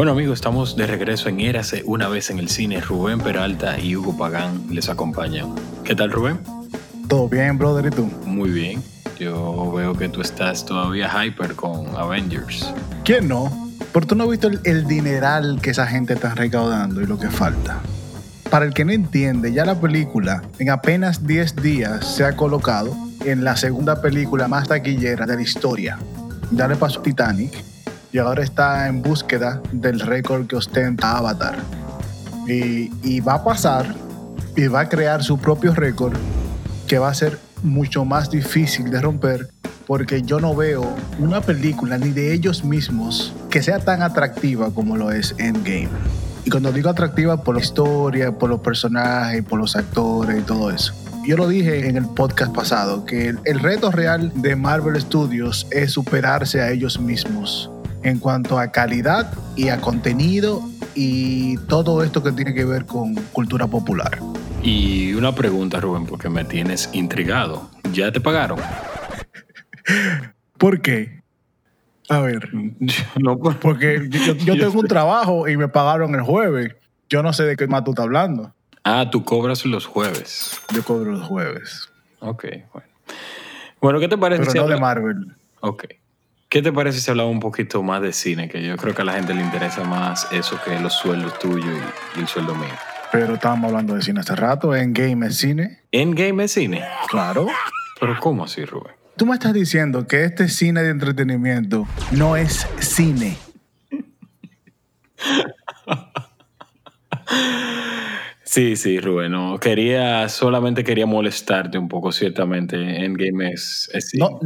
Bueno amigos, estamos de regreso en Érase una vez en el cine. Rubén Peralta y Hugo Pagán les acompañan. ¿Qué tal Rubén? Todo bien, brother, ¿y tú? Muy bien. Yo veo que tú estás todavía hyper con Avengers. ¿Quién no? Pero tú no has visto el, el dineral que esa gente está recaudando y lo que falta. Para el que no entiende, ya la película en apenas 10 días se ha colocado en la segunda película más taquillera de la historia. Ya le pasó Titanic y ahora está en búsqueda del récord que ostenta Avatar. Y, va a pasar y va a crear su propio récord que va a ser mucho más difícil de romper porque yo no veo una película ni de ellos mismos que sea tan atractiva como lo es Endgame. Y cuando digo atractiva por la historia, por los personajes, por los actores y todo eso. Yo lo dije en el podcast pasado, que el reto real de Marvel Studios es superarse a ellos mismos en cuanto a calidad y a contenido y todo esto que tiene que ver con cultura popular. Y una pregunta, Rubén, porque me tienes intrigado. ¿Ya te pagaron? ¿Por qué? A ver, No, pues, porque yo, yo tengo un trabajo y me pagaron el jueves. Yo no sé de qué más tú estás hablando. Ah, tú cobras los jueves. Yo cobro los jueves. Ok, bueno. Bueno, ¿qué te parece Pero si no de Marvel. Ok. ¿Qué te parece si hablamos un poquito más de cine? Que yo creo que a la gente le interesa más eso que los sueldos tuyos y, y el sueldo mío. Pero estábamos hablando de cine hace rato. En Game es cine. ¿Endgame es cine? Claro. ¿Pero cómo así, Rubén? Tú me estás diciendo que este cine de entretenimiento no es cine. Sí, sí, Rubén. No, quería, solamente quería molestarte un poco, ciertamente. Endgame es, es. No,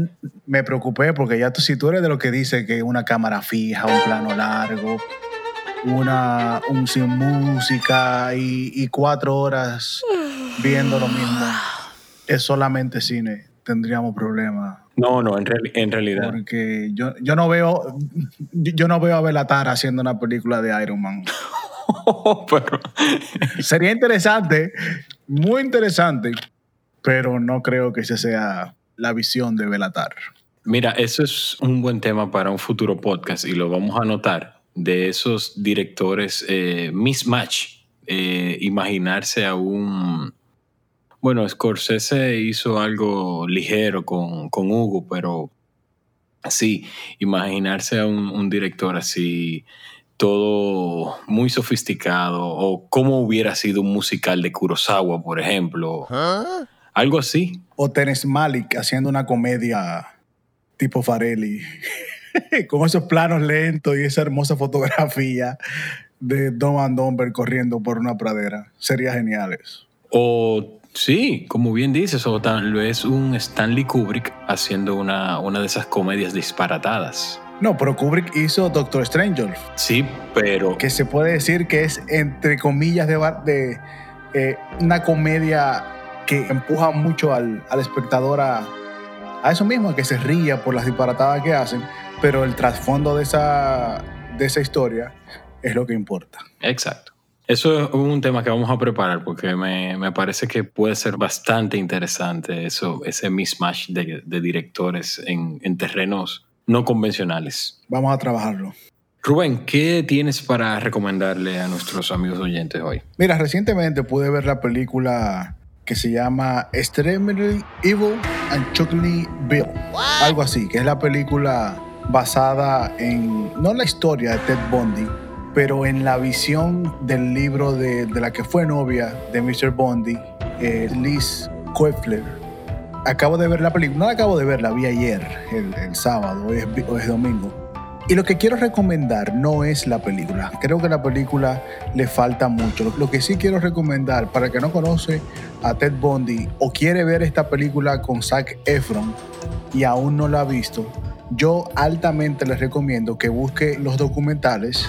me preocupé porque ya tú, si tú eres de lo que dice que una cámara fija, un plano largo, una, un sin música y, y cuatro horas viendo lo mismo, es solamente cine, tendríamos problemas. No, no, en, en realidad. Porque yo, yo no veo yo no veo a Belatar haciendo una película de Iron Man. pero, Sería interesante, muy interesante, pero no creo que esa sea la visión de Belatar. mira, eso es un buen tema para un futuro podcast y lo vamos a anotar de esos directores eh, mismatch. eh, imaginarse a un. Bueno, Scorsese hizo algo ligero con, con Hugo, pero sí, imaginarse a un, un director así, todo muy sofisticado, o cómo hubiera sido un musical de Kurosawa, por ejemplo. Algo así. O Terence Malick haciendo una comedia tipo Farelli, con esos planos lentos y esa hermosa fotografía de Dom and Dumber corriendo por una pradera. Sería genial eso. O sí, como bien dices, o tal vez un Stanley Kubrick haciendo una, una de esas comedias disparatadas. No, pero Kubrick hizo Doctor Stranger, Sí, pero que se puede decir que es, entre comillas, de, eh, una comedia que empuja mucho al, al espectador a, a eso mismo, a que se ría por las disparatadas que hacen, pero el trasfondo de esa, de esa historia es lo que importa. Exacto. Eso es un tema que vamos a preparar porque me, me parece que puede ser bastante interesante eso, ese mismatch de, de directores en, en terrenos no convencionales. Vamos a trabajarlo. Rubén, ¿qué tienes para recomendarle a nuestros amigos oyentes hoy? Mira, recientemente pude ver la película que se llama Extremely Evil and Chuckly Bill. Algo así, que es la película basada en, no la historia de Ted Bundy, pero en la visión del libro de, de la que fue novia de Mr. Bundy, eh, Liz Koeffler. Acabo de ver la película, no la acabo de ver, la vi ayer, el, sábado, hoy es, domingo. Y lo que quiero recomendar no es la película. Creo que la película le falta mucho. Lo, lo que sí quiero recomendar para el que no conoce a Ted Bundy o quiere ver esta película con Zac Efron y aún no la ha visto, yo altamente les recomiendo que busque los documentales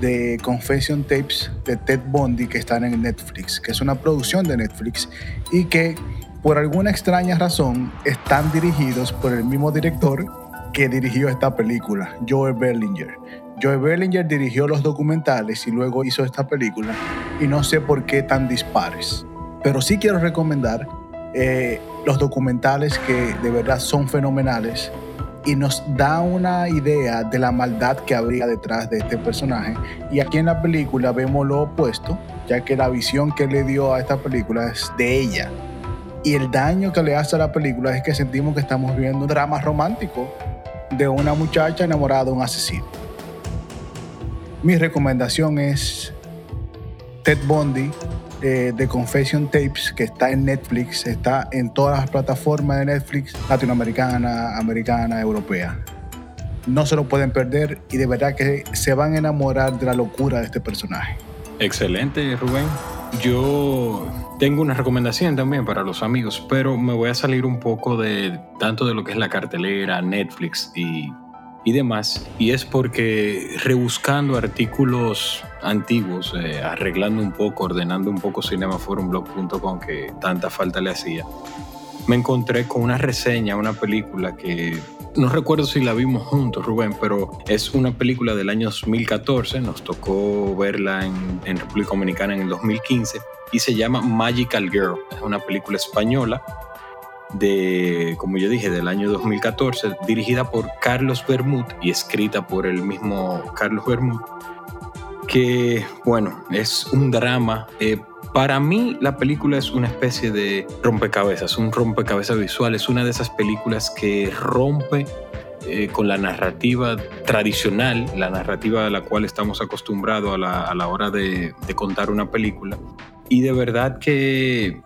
de Confession Tapes de Ted Bundy que están en Netflix, que es una producción de Netflix y que por alguna extraña razón están dirigidos por el mismo director que dirigió esta película, Joe Berlinger. Joe Berlinger dirigió los documentales y luego hizo esta película y no sé por qué tan dispares. Pero sí quiero recomendar eh, los documentales que de verdad son fenomenales y nos da una idea de la maldad que habría detrás de este personaje. Y aquí en la película vemos lo opuesto, ya que la visión que le dio a esta película es de ella. Y el daño que le hace a la película es que sentimos que estamos viendo un drama romántico de una muchacha enamorada de un asesino. Mi recomendación es Ted Bundy de The Confession Tapes, que está en Netflix, está en todas las plataformas de Netflix, latinoamericana, americana, europea. No se lo pueden perder y de verdad que se van a enamorar de la locura de este personaje. Excelente, Rubén. Yo tengo una recomendación también para los amigos, pero me voy a salir un poco de tanto de lo que es la cartelera, Netflix y y demás. Y es porque rebuscando artículos antiguos, eh, arreglando un poco, ordenando un poco cinemaforumblog.com que tanta falta le hacía, me encontré con una reseña, una película que no recuerdo si la vimos juntos, Rubén, pero es una película del año 2014, nos tocó verla en, República Dominicana en el 2015 y se llama Magical Girl. Es una película española de, como yo dije, del año 2014, dirigida por Carlos Bermud y escrita por el mismo Carlos Bermud, que, bueno, es un drama. Eh, para mí la película es una especie de rompecabezas, un rompecabezas visual, es una de esas películas que rompe eh, con la narrativa tradicional, la narrativa a la cual estamos acostumbrados a la, a la hora de, de contar una película. Y de verdad que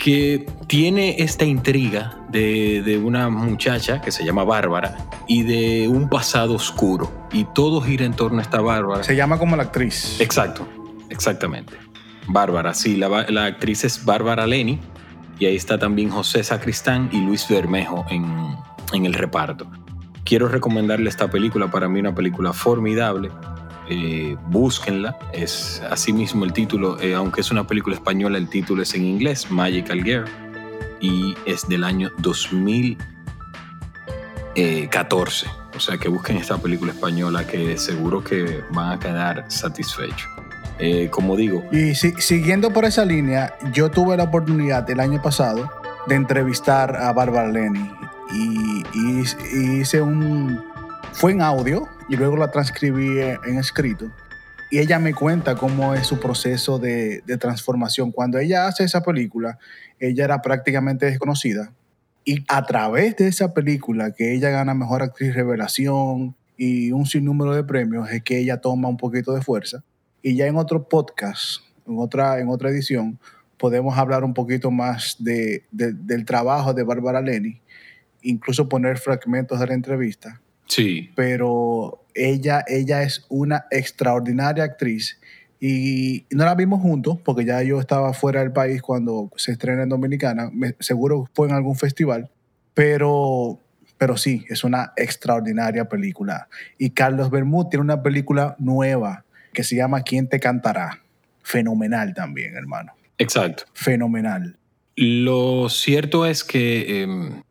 que tiene esta intriga de, una muchacha que se llama Bárbara y de un pasado oscuro. Y todo gira en torno a esta Bárbara. Se llama como la actriz. Exacto, exactamente. Bárbara, sí, la, actriz es Bárbara Leni. Y ahí está también José Sacristán y Luis Bermejo en, el reparto. Quiero recomendarle esta película, para mí una película formidable eh, búsquenla. Es así mismo el título, eh, aunque es una película española, el título es en inglés, Magical Girl, y es del año 2014. O sea que busquen esta película española que seguro que van a quedar satisfechos. Eh, como digo. Y siguiendo por esa línea, yo tuve la oportunidad el año pasado de entrevistar a Bárbara Leni y hice un, fue en audio y luego la transcribí en escrito. Y ella me cuenta cómo es su proceso de, transformación. Cuando ella hace esa película, ella era prácticamente desconocida. Y a través de esa película, que ella gana Mejor Actriz Revelación y un sinnúmero de premios, es que ella toma un poquito de fuerza. Y ya en otro podcast, en otra, en otra edición, podemos hablar un poquito más de, del trabajo de Bárbara Leni, incluso poner fragmentos de la entrevista Sí. Pero ella, ella es una extraordinaria actriz y no la vimos juntos porque ya yo estaba fuera del país cuando se estrena en Dominicana. seguro fue en algún festival, pero, pero sí, es una extraordinaria película. Y Carlos Bermúdez tiene una película nueva que se llama ¿Quién te cantará? Fenomenal también, hermano. Exacto. Fenomenal. Lo cierto es que em,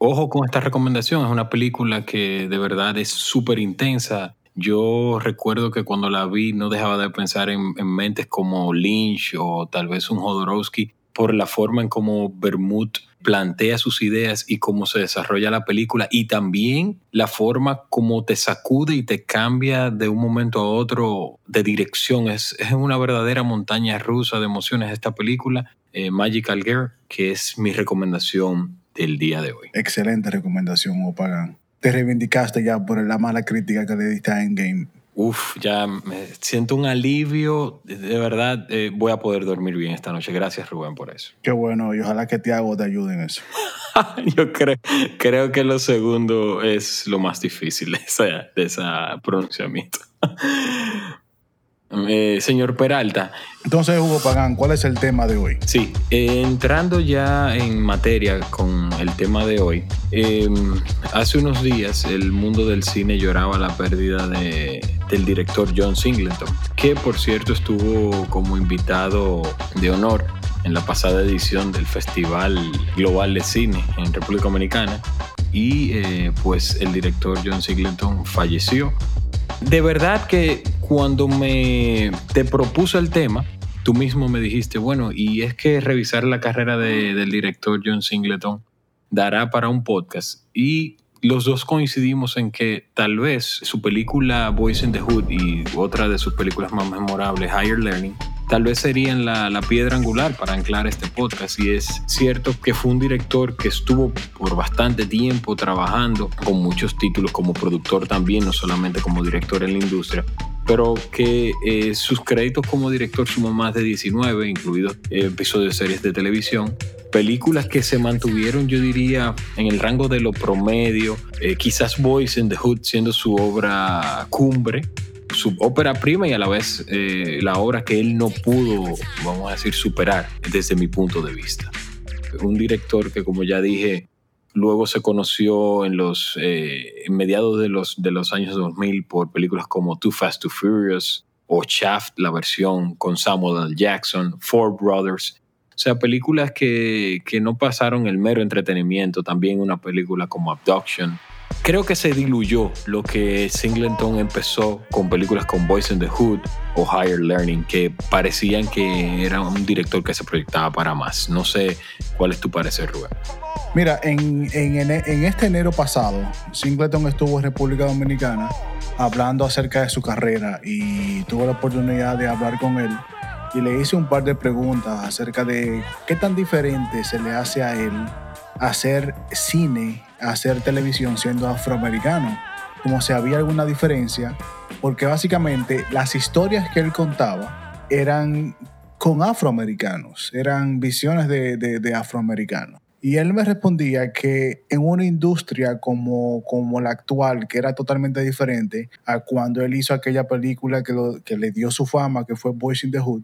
Ojo con esta recomendación, es una película que de verdad es súper intensa. Yo recuerdo que cuando la vi no dejaba de pensar en, mentes como Lynch o tal vez un Jodorowsky por la forma en cómo Bermud plantea sus ideas y cómo se desarrolla la película y también la forma como te sacude y te cambia de un momento a otro de dirección. Es, es una verdadera montaña rusa de emociones esta película, eh, Magical Girl, que es mi recomendación el día de hoy. Excelente recomendación, Opagan. Te reivindicaste ya por la mala crítica que le diste a Endgame. Uf, ya me siento un alivio. De verdad, eh, voy a poder dormir bien esta noche. Gracias, Rubén, por eso. Qué bueno, y ojalá que te hago te ayude en eso. Yo creo, creo que lo segundo es lo más difícil de ese de esa pronunciamiento. Eh, señor Peralta. Entonces, Hugo Pagán, ¿cuál es el tema de hoy? Sí, eh, entrando ya en materia con el tema de hoy, em, hace unos días el mundo del cine lloraba la pérdida de, del director John Singleton, que por cierto estuvo como invitado de honor en la pasada edición del Festival Global de Cine en República Dominicana y eh, pues el director John Singleton falleció. De verdad que cuando me te propuso el tema, tú mismo me dijiste, bueno, y es que revisar la carrera del director John Singleton dará para un podcast. Y los dos coincidimos en que tal vez su película Boys in the Hood y otra de sus películas más memorables, Higher Learning, tal vez serían la, la, piedra angular para anclar este podcast. Y es cierto que fue un director que estuvo por bastante tiempo trabajando con muchos títulos como productor también, no solamente como director en la industria, pero que eh, sus créditos como director suman más de 19, incluidos episodios de series de televisión películas que se mantuvieron, yo diría, en el rango de lo promedio, eh, quizás Boys in the Hood siendo su obra cumbre, su ópera prima y a la vez eh, la obra que él no pudo, vamos a decir, superar desde mi punto de vista. Un director que, como ya dije, luego se conoció en los eh, mediados de los, de los años 2000 por películas como Too Fast, Too Furious o Shaft, la versión con Samuel L. Jackson, Four Brothers o sea, películas que, que no pasaron el mero entretenimiento, también una película como Abduction. Creo que se diluyó lo que Singleton empezó con películas como Boys in the Hood o Higher Learning, que parecían que era un director que se proyectaba para más. No sé cuál es tu parecer, Rubén. Mira, en, en, en este enero pasado, Singleton estuvo en República Dominicana hablando acerca de su carrera y tuve la oportunidad de hablar con él y le hice un par de preguntas acerca de qué tan diferente se le hace a él hacer cine, hacer televisión siendo afroamericano, como si había alguna diferencia, porque básicamente las historias que él contaba eran con afroamericanos, eran visiones de, de afroamericanos. Y él me respondía que en una industria como, como la actual, que era totalmente diferente a cuando él hizo aquella película que, que le dio su fama, que fue Boys in the Hood,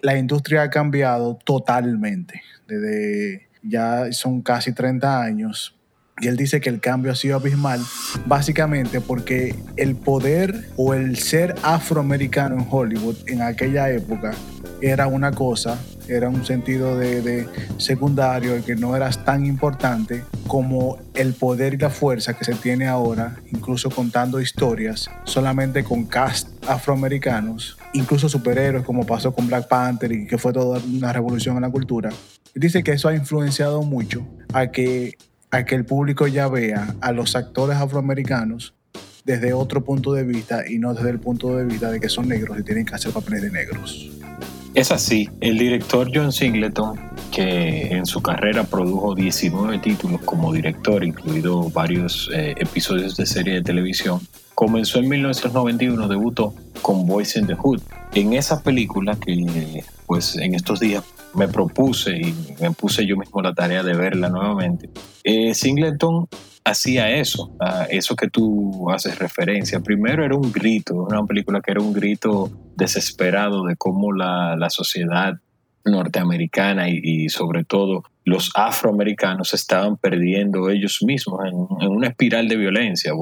la industria ha cambiado totalmente. Desde ya son casi 30 años. Y él dice que el cambio ha sido abismal, básicamente porque el poder o el ser afroamericano en Hollywood en aquella época era una cosa, era un sentido de, de secundario que no era tan importante como el poder y la fuerza que se tiene ahora, incluso contando historias solamente con cast afroamericanos, incluso superhéroes como pasó con Black Panther y que fue toda una revolución en la cultura. Dice que eso ha influenciado mucho a que, a que el público ya vea a los actores afroamericanos desde otro punto de vista y no desde el punto de vista de que son negros y tienen que hacer papeles de negros. Es así, el director John Singleton, que en su carrera produjo 19 títulos como director, incluido varios eh, episodios de serie de televisión, comenzó en 1991, debutó con Boys in the Hood. En esa película que pues en estos días me propuse y me puse yo mismo la tarea de verla nuevamente, eh, Singleton hacía eso, a eso que tú haces referencia. Primero era un grito, una película que era un grito desesperado de cómo la, la sociedad norteamericana y, sobre todo los afroamericanos estaban perdiendo ellos mismos en, una espiral de violencia.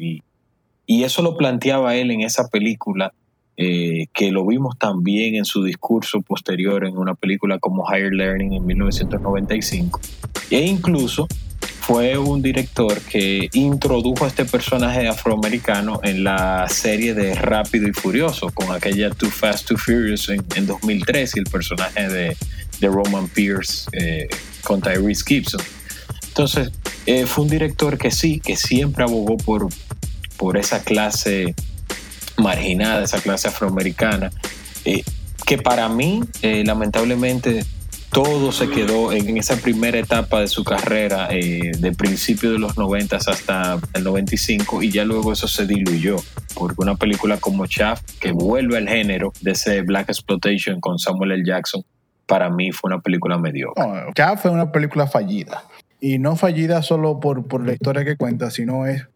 Y, eso lo planteaba él en esa película, eh, que lo vimos también en su discurso posterior en una película como Higher Learning en 1995. E incluso fue un director que introdujo a este personaje afroamericano en la serie de Rápido y Furioso, con aquella Too Fast, Too Furious en, 2003 y el personaje de, Roman Pierce eh, con Tyrese Gibson. Entonces, eh, fue un director que sí, que siempre abogó por, por esa clase marginada, esa clase afroamericana, eh, que para mí, lamentablemente, todo se quedó en esa primera etapa de su carrera, eh, de principio de los 90 hasta el 95, y ya luego eso se diluyó, porque una película como Shaft, que vuelve al género de ese Black Exploitation con Samuel L. Jackson, para mí fue una película mediocre. No, Shaft fue una película fallida. Y no fallida solo por, por la historia que cuenta, sino es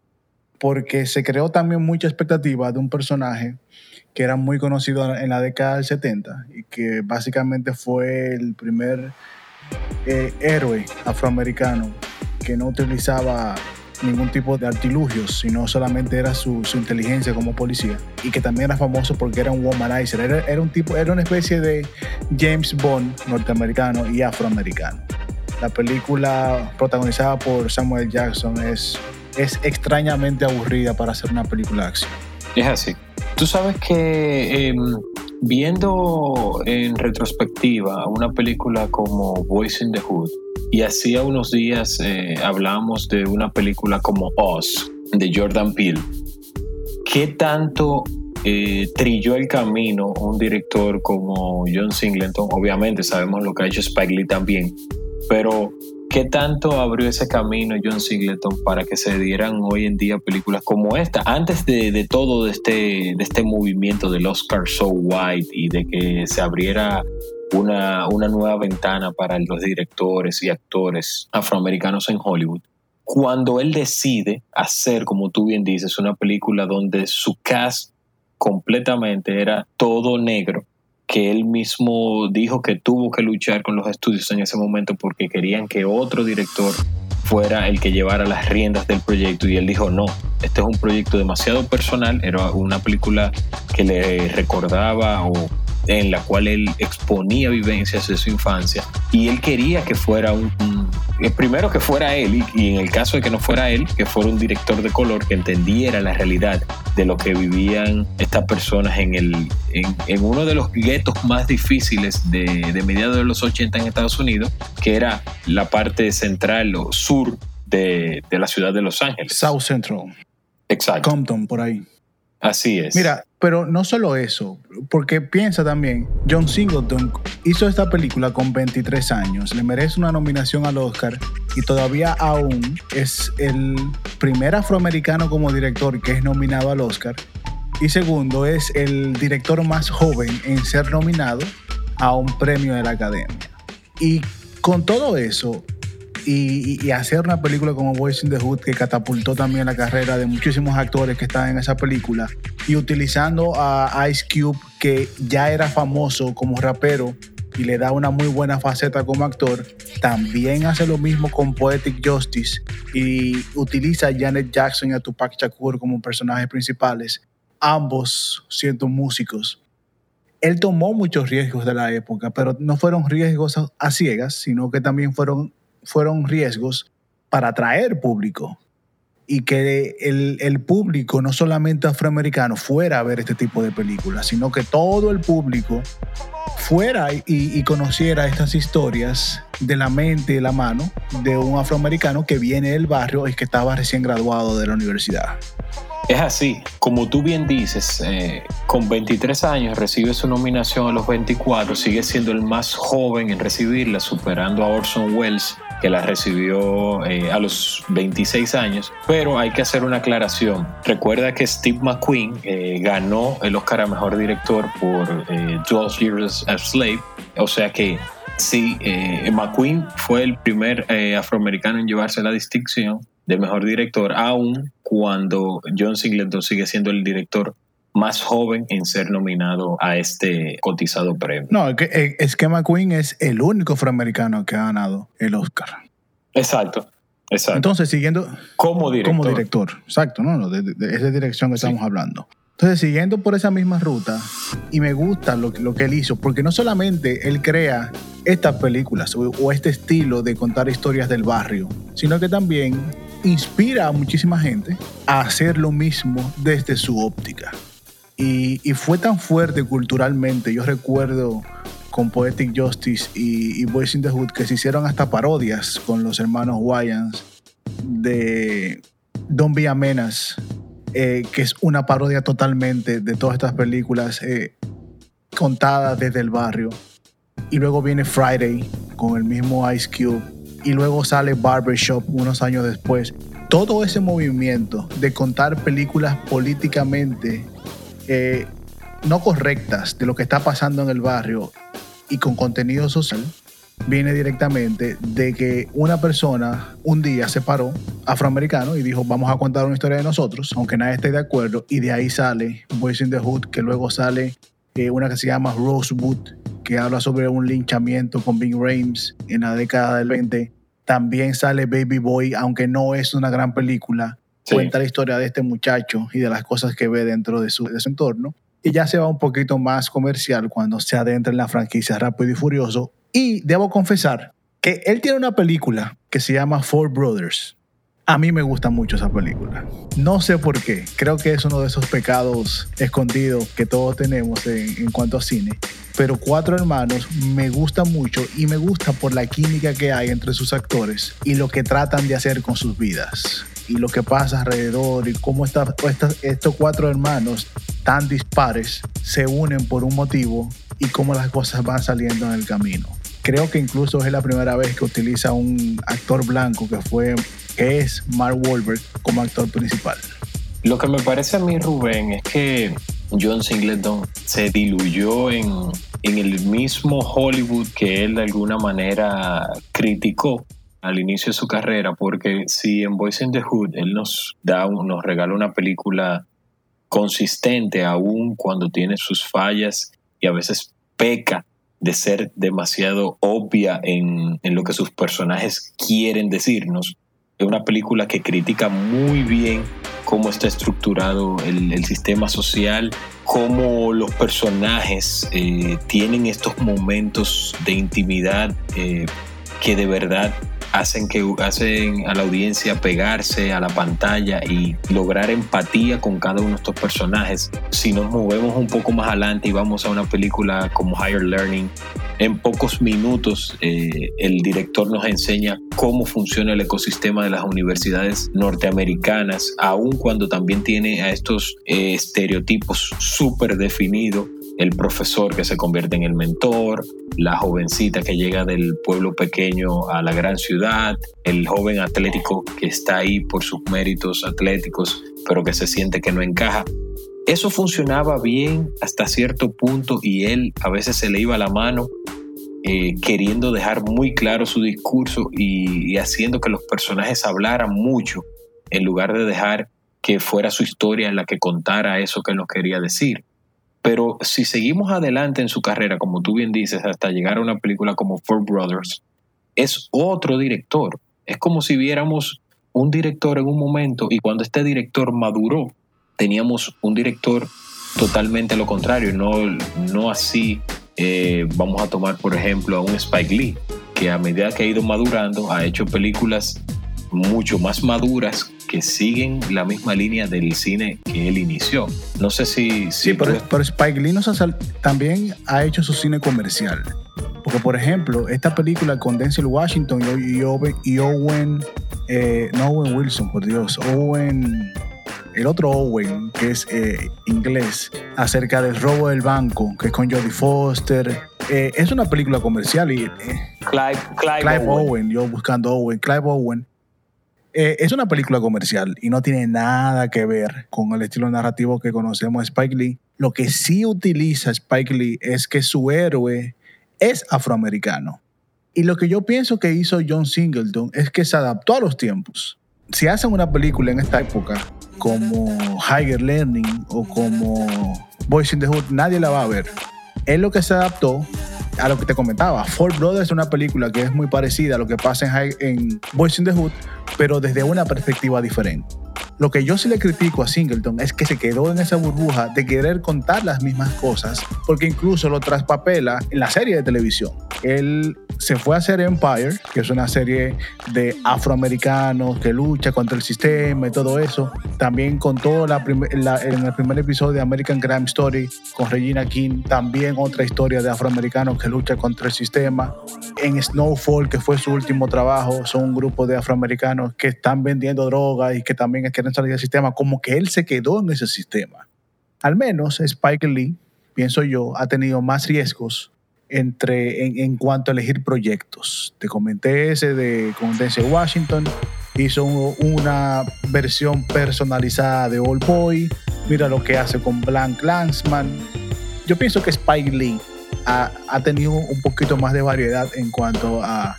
porque se creó también mucha expectativa de un personaje que era muy conocido en la década del 70 y que básicamente fue el primer eh, héroe afroamericano que no utilizaba ningún tipo de artilugios, sino solamente era su, inteligencia como policía y que también era famoso porque era un womanizer, era, era, un tipo, era una especie de James Bond norteamericano y afroamericano. La película protagonizada por Samuel Jackson es, es extrañamente aburrida para hacer una película de acción. Es así. Tú sabes que em, viendo en retrospectiva una película como Voice in the Hood, Y hacía unos días eh, hablábamos de una película como Oz, de Jordan Peele. ¿Qué tanto eh, trilló el camino un director como John Singleton? Obviamente sabemos lo que ha hecho Spike Lee también, pero ¿qué tanto abrió ese camino John Singleton para que se dieran hoy en día películas como esta? Antes de, todo de este, de este movimiento del Oscar So White y de que se abriera una, una nueva ventana para los directores y actores afroamericanos en Hollywood. Cuando él decide hacer, como tú bien dices, una película donde su cast completamente era todo negro, que él mismo dijo que tuvo que luchar con los estudios en ese momento porque querían que otro director fuera el que llevara las riendas del proyecto. Y él dijo no, este es un proyecto demasiado personal, era una película que le recordaba o en la cual él exponía vivencias de su infancia. Y él quería que fuera un, eh, primero que fuera él y, en el caso de que no fuera él, que fuera un director de color que entendiera la realidad de lo que vivían estas personas en, el, en, uno de los guetos más difíciles de, de mediados de los 80 en Estados Unidos, que era la parte central o sur de, de la ciudad de Los Ángeles. South Central. Exacto. Compton, por ahí. Así es. Mira, pero no solo eso, porque piensa también, John Singleton hizo esta película con 23 años, le merece una nominación al Oscar y todavía aún es el primer afroamericano como director que es nominado al Oscar. Y segundo, es el director más joven en ser nominado a un premio de la Academia. Y con todo eso, y, hacer una película como Boys in the Hood que catapultó también la carrera de muchísimos actores que están en esa película y utilizando a Ice Cube que ya era famoso como rapero y le da una muy buena faceta como actor, también hace lo mismo con Poetic Justice y utiliza a Janet Jackson y a Tupac Shakur como personajes principales, ambos siendo músicos. Él tomó muchos riesgos de la época, pero no fueron riesgos a ciegas, sino que también fueron fueron riesgos para atraer público y que el, público, no solamente afroamericano, fuera a ver este tipo de películas, sino que todo el público fuera y, y, conociera estas historias de la mente y de la mano de un afroamericano que viene del barrio y que estaba recién graduado de la universidad. Es así, como tú bien dices, eh, con 23 años recibe su nominación a los 24, sigue siendo el más joven en recibirla, superando a Orson Welles, que la recibió eh, a los 26 años, pero hay que hacer una aclaración. Recuerda que Steve McQueen eh, ganó el Oscar a Mejor Director por 12 Years a Slave, o sea que sí, McQueen fue el primer afroamericano en llevarse la distinción de mejor director, aún cuando John Singleton sigue siendo el director más joven en ser nominado a este cotizado premio. No, es que, eh, es que McQueen es el único afroamericano que ha ganado el Oscar. Exacto. Exacto. Entonces, siguiendo. Como director. Como director, exacto, ¿no? De, esa dirección que estamos hablando. Entonces, siguiendo por esa misma ruta, y me gusta lo, lo, que él hizo, porque no solamente él crea estas películas o, o este estilo de contar historias del barrio, sino que también inspira a muchísima gente a hacer lo mismo desde su óptica. Y, fue tan fuerte culturalmente, yo recuerdo con Poetic Justice y, Boys in the Hood que se hicieron hasta parodias con los hermanos Wayans de Don Be eh, que es una parodia totalmente de todas estas películas eh, contadas desde el barrio. Y luego viene Friday con el mismo Ice Cube y luego sale Barbershop unos años después. Todo ese movimiento de contar películas políticamente eh, no correctas de lo que está pasando en el barrio y con contenido social viene directamente de que una persona un día se paró, afroamericano, y dijo, vamos a contar una historia de nosotros, aunque nadie esté de acuerdo, y de ahí sale Boys in the Hood, que luego sale eh, una que se llama Rosewood, que habla sobre un linchamiento con Bing Rames en la década del 20. También sale Baby Boy, aunque no es una gran película. Cuenta la historia de este muchacho y de las cosas que ve dentro de su, de su entorno. Y ya se va un poquito más comercial cuando se adentra en la franquicia Rápido y Furioso. Y debo confesar que él tiene una película que se llama Four Brothers. A mí me gusta mucho esa película. No sé por qué. Creo que es uno de esos pecados escondidos que todos tenemos en, en cuanto a cine pero Cuatro Hermanos me gusta mucho y me gusta por la química que hay entre sus actores y lo que tratan de hacer con sus vidas y lo que pasa alrededor y cómo estos cuatro hermanos tan dispares se unen por un motivo y cómo las cosas van saliendo en el camino. Creo que incluso es la primera vez que utiliza un actor blanco que fue que es Mark Wahlberg como actor principal. Lo que me parece a mí, Rubén, es que John Singleton se diluyó en, en el mismo Hollywood que él de alguna manera criticó al inicio de su carrera, porque si en Boys in the Hood él nos da, nos regala una película consistente aún cuando tiene sus fallas y a veces peca de ser demasiado obvia en, en lo que sus personajes quieren decirnos. Es una película que critica muy bien cómo está estructurado el, sistema social, cómo los personajes eh, tienen estos momentos de intimidad eh, que de verdad hacen que hacen a la audiencia pegarse a la pantalla y lograr empatía con cada uno de estos personajes. Si nos movemos un poco más adelante y vamos a una película como Higher Learning, en pocos minutos eh, el director nos enseña cómo funciona el ecosistema de las universidades norteamericanas, aun cuando también tiene a estos eh, estereotipos súper definidos el profesor que se convierte en el mentor, la jovencita que llega del pueblo pequeño a la gran ciudad, el joven atlético que está ahí por sus méritos atléticos, pero que se siente que no encaja. Eso funcionaba bien hasta cierto punto y él a veces se le iba la mano eh, queriendo dejar muy claro su discurso y, haciendo que los personajes hablaran mucho en lugar de dejar que fuera su historia la que contara eso que nos quería decir. Pero si seguimos adelante en su carrera, como tú bien dices, hasta llegar a una película como Four Brothers, es otro director. Es como si viéramos un director en un momento y cuando este director maduró, teníamos un director totalmente lo contrario, no, no así. Eh, vamos a tomar, por ejemplo, a un Spike Lee, que a medida que ha ido madurando, ha hecho películas mucho más maduras que siguen la misma línea del cine que él inició. No sé si... sí, pero, Spike Lee también ha hecho su cine comercial. Porque, por ejemplo, esta película con Denzel Washington y, Owen, eh, no Owen Wilson, por Dios, Owen, el otro Owen, que es eh, inglés, acerca del robo del banco, que es con Jodie Foster. Eh, es una película comercial y... Clive, Clive, Owen, yo buscando Owen, Clive Owen eh, es una película comercial y no tiene nada que ver con el estilo narrativo que conocemos de Spike Lee. Lo que sí utiliza Spike Lee es que su héroe es afroamericano. Y lo que yo pienso que hizo John Singleton es que se adaptó a los tiempos. Si hacen una película en esta época como Higher Learning o como Boys in the Hood, nadie la va a ver. Es lo que se adaptó a lo que te comentaba. Four Brothers es una película que es muy parecida a lo que pasa en, en in the Hood, pero desde una perspectiva diferente. Lo que yo sí le critico a Singleton es que se quedó en esa burbuja de querer contar las mismas cosas, porque incluso lo traspapela en la serie de televisión. Él se fue a hacer Empire, que es una serie de afroamericanos que lucha contra el sistema y todo eso. También contó en el primer episodio de American Crime Story con Regina King, también otra historia de afroamericanos que lucha contra el sistema. En Snowfall, que fue su último trabajo, son un grupo de afroamericanos que están vendiendo drogas y que también quieren salir del sistema, como que él se quedó en ese sistema. Al menos Spike Lee, pienso yo, ha tenido más riesgos entre, en, cuanto a elegir proyectos. Te comenté ese de con Denzel Washington, hizo una versión personalizada de Old Boy, mira lo que hace con Blank Landsman. Yo pienso que Spike Lee ha, ha tenido un poquito más de variedad en cuanto a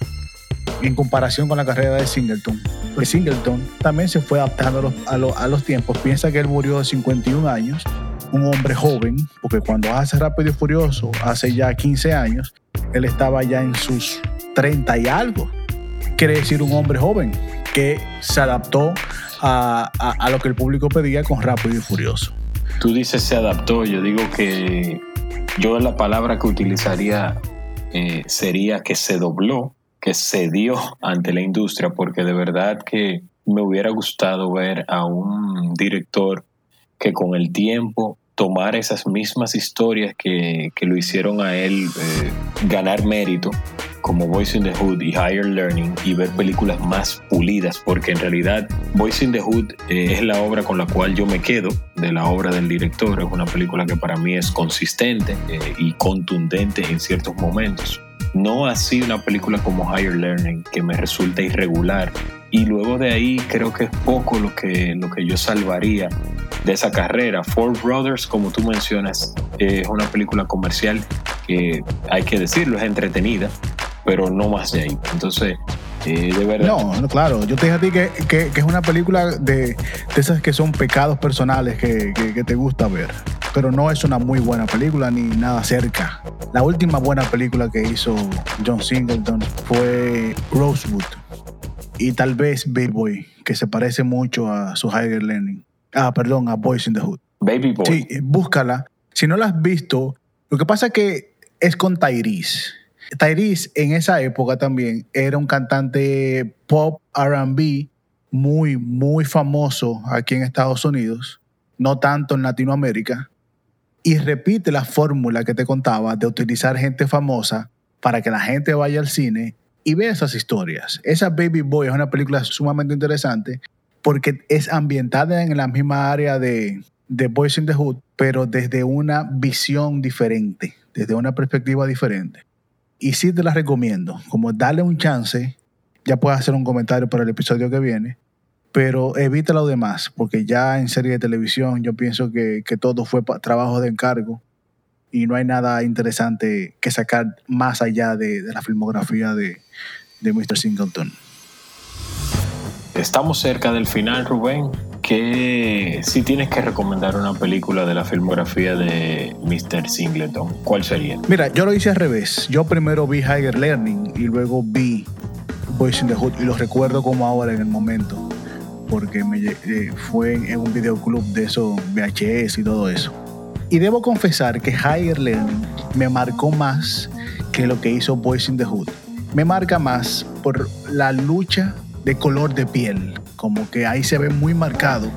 en comparación con la carrera de Singleton. Pues Singleton también se fue adaptando a los, tiempos. Piensa que él murió de 51 años, un hombre joven, porque cuando hace Rápido y Furioso, hace ya 15 años, él estaba ya en sus 30 y algo. Quiere decir un hombre joven que se adaptó a, a, lo que el público pedía con Rápido y Furioso. Tú dices se adaptó, yo digo que yo la palabra que utilizaría eh, sería que se dobló que se dio ante la industria, porque de verdad que me hubiera gustado ver a un director que con el tiempo tomar esas mismas historias que, lo hicieron a él eh, ganar mérito, como Voice in the Hood y Higher Learning, y ver películas más pulidas, porque en realidad Voice in the Hood eh, es la obra con la cual yo me quedo de la obra del director. Es una película que para mí es consistente eh, y contundente en ciertos momentos. No así una película como Higher Learning, que me resulta irregular. Y luego de ahí creo que es poco lo que, lo que yo salvaría de esa carrera. Four Brothers, como tú mencionas, es una película comercial que hay que decirlo, es entretenida, pero no más de ahí. Entonces, eh, de verdad. No, claro. Yo te dije a ti que, es una película de, esas que son pecados personales que, que, te gusta ver. Pero no es una muy buena película ni nada cerca. La última buena película que hizo John Singleton fue Rosewood. Y tal vez Baby Boy, que se parece mucho a su Higher Learning. Ah, perdón, a Boys in the Hood. Baby Boy. Sí, búscala. Si no la has visto, lo que pasa es que es con Tyrese. Tyrese en esa época también era un cantante pop RB muy, muy famoso aquí en Estados Unidos, no tanto en Latinoamérica, y repite la fórmula que te contaba de utilizar gente famosa para que la gente vaya al cine y vea esas historias. Esa Baby Boy es una película sumamente interesante porque es ambientada en la misma área de, de Boys in the Hood, pero desde una visión diferente, desde una perspectiva diferente. Y sí te la recomiendo, como darle un chance, ya puedes hacer un comentario para el episodio que viene, pero evita lo demás, porque ya en serie de televisión yo pienso que, todo fue trabajo de encargo y no hay nada interesante que sacar más allá de, la filmografía de, de Mr. Singleton. Estamos cerca del final, Rubén. Que si tienes que recomendar una película de la filmografía de Mr. Singleton, ¿cuál sería? Mira, yo lo hice al revés. Yo primero vi Higher Learning y luego vi Boys in the Hood y lo recuerdo como ahora en el momento porque me, eh, fue en, un videoclub de eso, VHS y todo eso. Y debo confesar que Higher Learning me marcó más que lo que hizo Boys in the Hood. Me marca más por la lucha de color de piel, como que ahí se ve muy marcado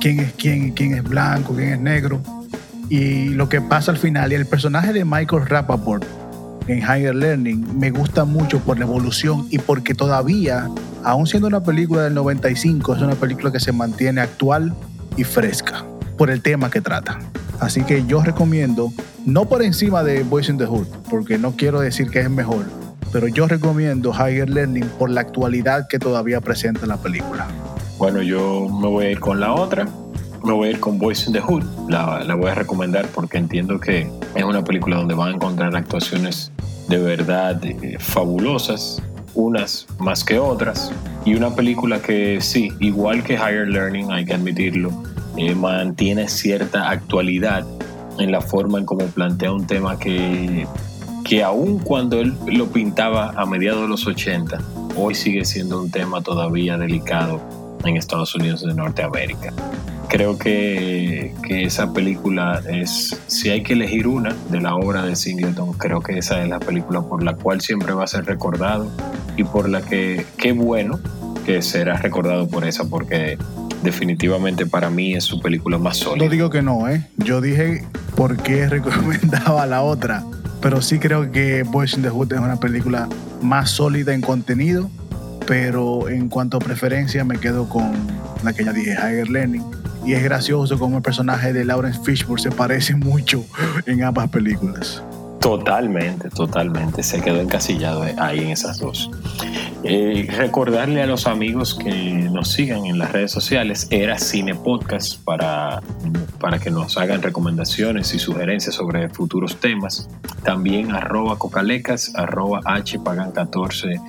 quién es quién, quién es blanco, quién es negro, y lo que pasa al final. Y el personaje de Michael Rappaport en Higher Learning me gusta mucho por la evolución y porque todavía, aún siendo una película del 95, es una película que se mantiene actual y fresca por el tema que trata. Así que yo recomiendo, no por encima de Boys in the Hood, porque no quiero decir que es mejor, pero yo recomiendo Higher Learning por la actualidad que todavía presenta la película. Bueno, yo me voy a ir con la otra. Me voy a ir con Boys in the Hood. La, la voy a recomendar porque entiendo que es una película donde van a encontrar actuaciones de verdad eh, fabulosas, unas más que otras, y una película que sí, igual que Higher Learning, hay que admitirlo, eh, mantiene cierta actualidad en la forma en cómo plantea un tema que que aun cuando él lo pintaba a mediados de los 80, hoy sigue siendo un tema todavía delicado en Estados Unidos de Norteamérica. Creo que, que, esa película es, si hay que elegir una de la obra de Singleton, creo que esa es la película por la cual siempre va a ser recordado y por la que, qué bueno que será recordado por esa, porque definitivamente para mí es su película más sólida. No digo que no, ¿eh? Yo dije por qué recomendaba la otra pero sí creo que Boys in the Hood es una película más sólida en contenido, pero en cuanto a preferencia me quedo con la que ya dije, Higher Learning. Y es gracioso como el personaje de Lawrence Fishburne se parece mucho en ambas películas. Totalmente, totalmente. Se quedó encasillado ahí en esas dos. Eh, recordarle a los amigos que nos sigan en las redes sociales, era Cine Podcast, para, para que nos hagan recomendaciones y sugerencias sobre futuros temas. También arroba cocalecas, arroba hpagan14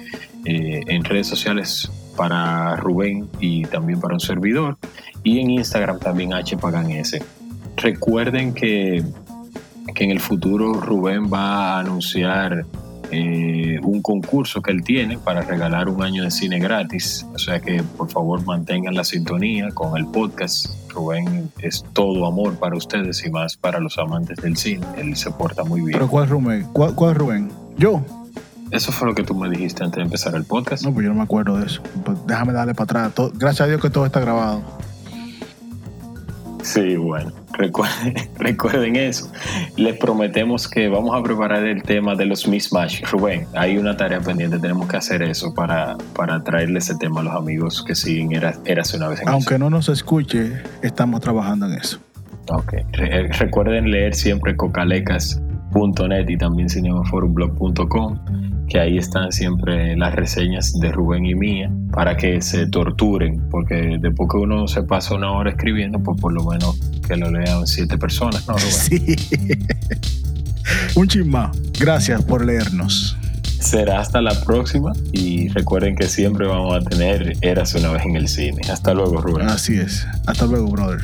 eh, en redes sociales para Rubén y también para un servidor. Y en Instagram también hpaganS. Recuerden que que en el futuro Rubén va a anunciar eh, un concurso que él tiene para regalar un año de cine gratis. O sea que por favor mantengan la sintonía con el podcast. Rubén es todo amor para ustedes y más para los amantes del cine. Él se porta muy bien. ¿Pero cuál es Rubén? ¿Cuál, Rubén? ¿Yo? Eso fue lo que tú me dijiste antes de empezar el podcast. No, pues yo no me acuerdo de eso. Pues déjame darle para atrás. gracias a Dios que todo está grabado. Sí, bueno. Recuerden, recuerden eso. Les prometemos que vamos a preparar el tema de los mismatch. Rubén, hay una tarea pendiente, tenemos que hacer eso para, para traerle ese tema a los amigos que siguen Érase una vez en Aunque no nos escuche, estamos trabajando en eso. Ok. recuerden leer siempre cocalecas.net y también cinemaforumblog.com que ahí están siempre las reseñas de Rubén y mía para que se torturen, porque después que uno se pasa una hora escribiendo, pues por lo menos que lo lean siete personas, ¿no, Rubén? Sí. Un chisma. Gracias por leernos. Será hasta la próxima y recuerden que siempre vamos a tener Eras una vez en el cine. Hasta luego, Rubén. Así es. Hasta luego, brother.